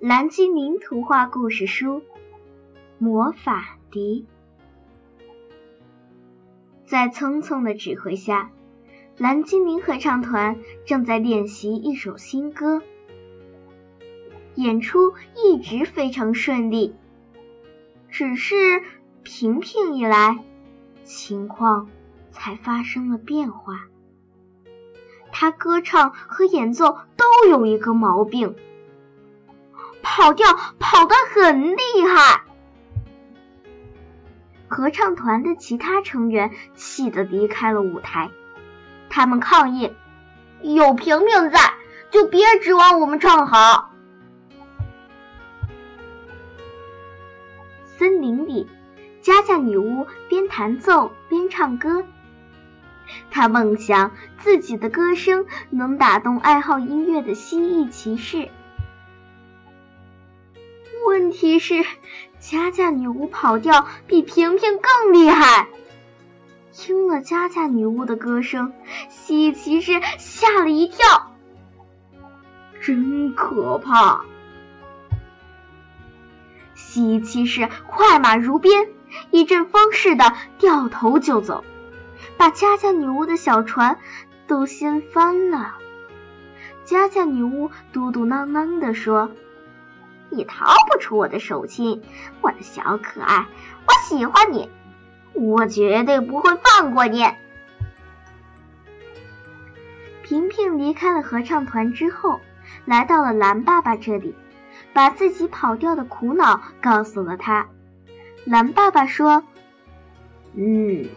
蓝精灵图画故事书《魔法笛》在聪聪的指挥下，蓝精灵合唱团正在练习一首新歌，演出一直非常顺利。只是平平一来，情况才发生了变化。他歌唱和演奏都有一个毛病。跑调跑得很厉害，合唱团的其他成员气得离开了舞台。他们抗议：“有平平在，就别指望我们唱好。”森林里，佳佳女巫边弹奏边唱歌。她梦想自己的歌声能打动爱好音乐的蜥蜴骑士。问题是，佳佳女巫跑调比平平更厉害。听了佳佳女巫的歌声，蜥蜴骑士吓了一跳，真可怕！蜥蜴骑士快马如鞭，一阵风似的掉头就走，把佳佳女巫的小船都掀翻了。佳佳女巫嘟嘟囔囔地说。你逃不出我的手心，我的小可爱，我喜欢你，我绝对不会放过你。平平离开了合唱团之后，来到了蓝爸爸这里，把自己跑调的苦恼告诉了他。蓝爸爸说：“嗯，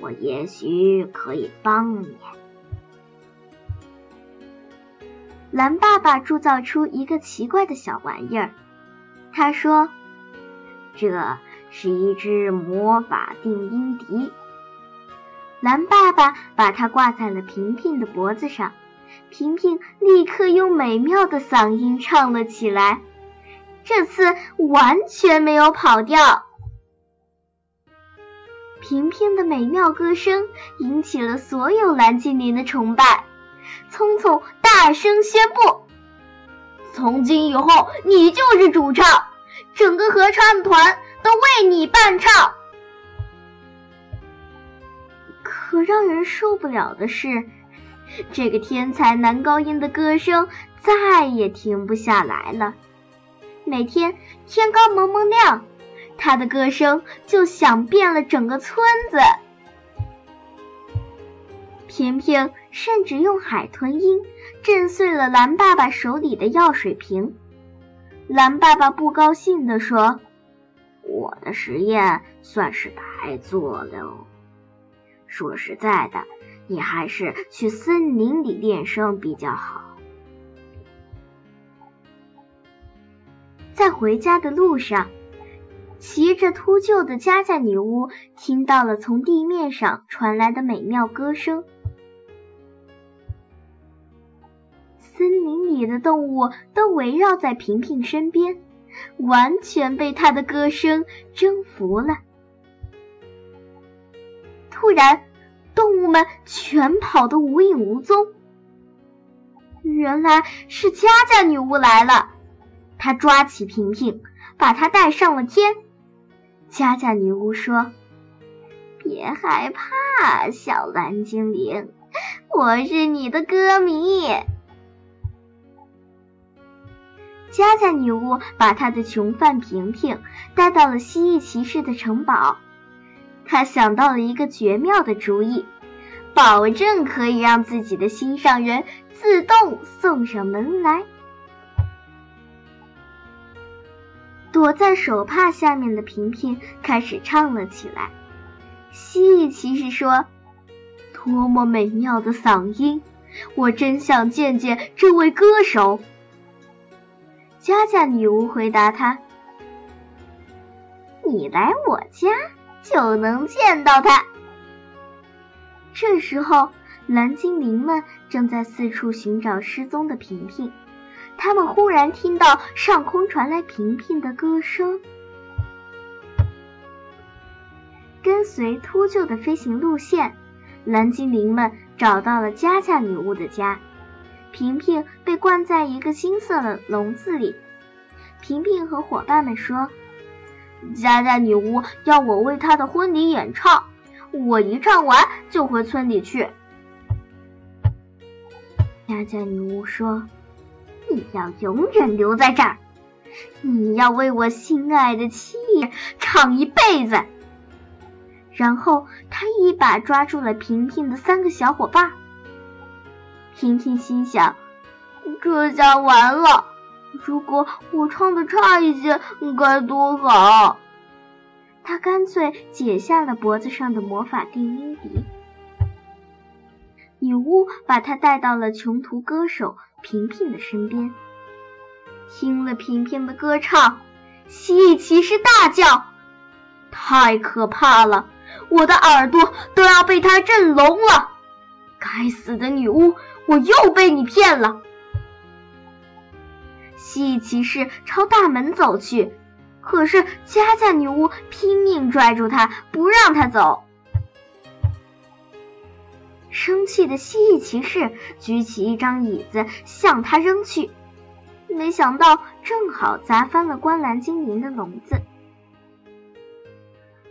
我也许可以帮你。”蓝爸爸铸造出一个奇怪的小玩意儿，他说：“这是一只魔法定音笛。”蓝爸爸把它挂在了平平的脖子上，平平立刻用美妙的嗓音唱了起来，这次完全没有跑调。平平的美妙歌声引起了所有蓝精灵的崇拜。聪聪大声宣布：“从今以后，你就是主唱，整个合唱团都为你伴唱。”可让人受不了的是，这个天才男高音的歌声再也停不下来了。每天天刚蒙蒙亮，他的歌声就响遍了整个村子。平平甚至用海豚音震碎了蓝爸爸手里的药水瓶。蓝爸爸不高兴地说：“我的实验算是白做了。说实在的，你还是去森林里练声比较好。”在回家的路上，骑着秃鹫的佳佳女巫听到了从地面上传来的美妙歌声。森林里的动物都围绕在平平身边，完全被他的歌声征服了。突然，动物们全跑得无影无踪。原来是佳佳女巫来了，她抓起平平，把她带上了天。佳佳女巫说：“别害怕，小蓝精灵，我是你的歌迷。”佳佳女巫把她的囚犯平平带到了蜥蜴骑士的城堡。她想到了一个绝妙的主意，保证可以让自己的心上人自动送上门来。躲在手帕下面的平平开始唱了起来。蜥蜴骑士说：“多么美妙的嗓音！我真想见见这位歌手。”佳佳女巫回答他：“你来我家就能见到他。”这时候，蓝精灵们正在四处寻找失踪的平平。他们忽然听到上空传来平平的歌声。跟随秃鹫的飞行路线，蓝精灵们找到了佳佳女巫的家。平平被关在一个金色的笼子里，平平和伙伴们说：“家家女巫要我为她的婚礼演唱，我一唱完就回村里去。”家家女巫说：“你要永远留在这儿，你要为我心爱的妻唱一辈子。”然后他一把抓住了平平的三个小伙伴。婷婷心想：“这下完了，如果我唱的差一些，该多好！”他干脆解下了脖子上的魔法定音笛。女巫把他带到了穷途歌手平平的身边，听了平平的歌唱，蜥蜴骑士大叫：“太可怕了！我的耳朵都要被他震聋了！该死的女巫，我又被你骗了！”蜥蜴骑士朝大门走去，可是佳佳女巫拼命拽住他，不让他走。生气的蜥蜴骑士举起一张椅子向他扔去，没想到正好砸翻了观蓝精灵的笼子。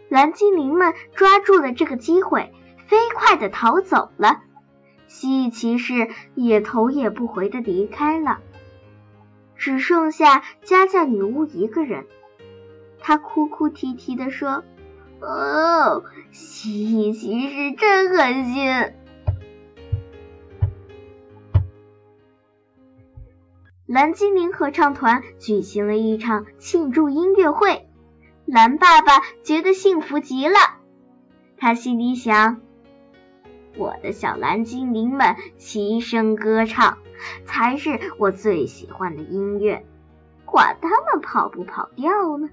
蓝精灵们抓住了这个机会，飞快的逃走了。蜥蜴骑士也头也不回的离开了，只剩下加加女巫一个人。她哭哭啼啼的说：“哦，蜥蜴骑士真狠心。”蓝精灵合唱团举行了一场庆祝音乐会，蓝爸爸觉得幸福极了。他心里想：“我的小蓝精灵们齐声歌唱，才是我最喜欢的音乐，管他们跑不跑调呢。”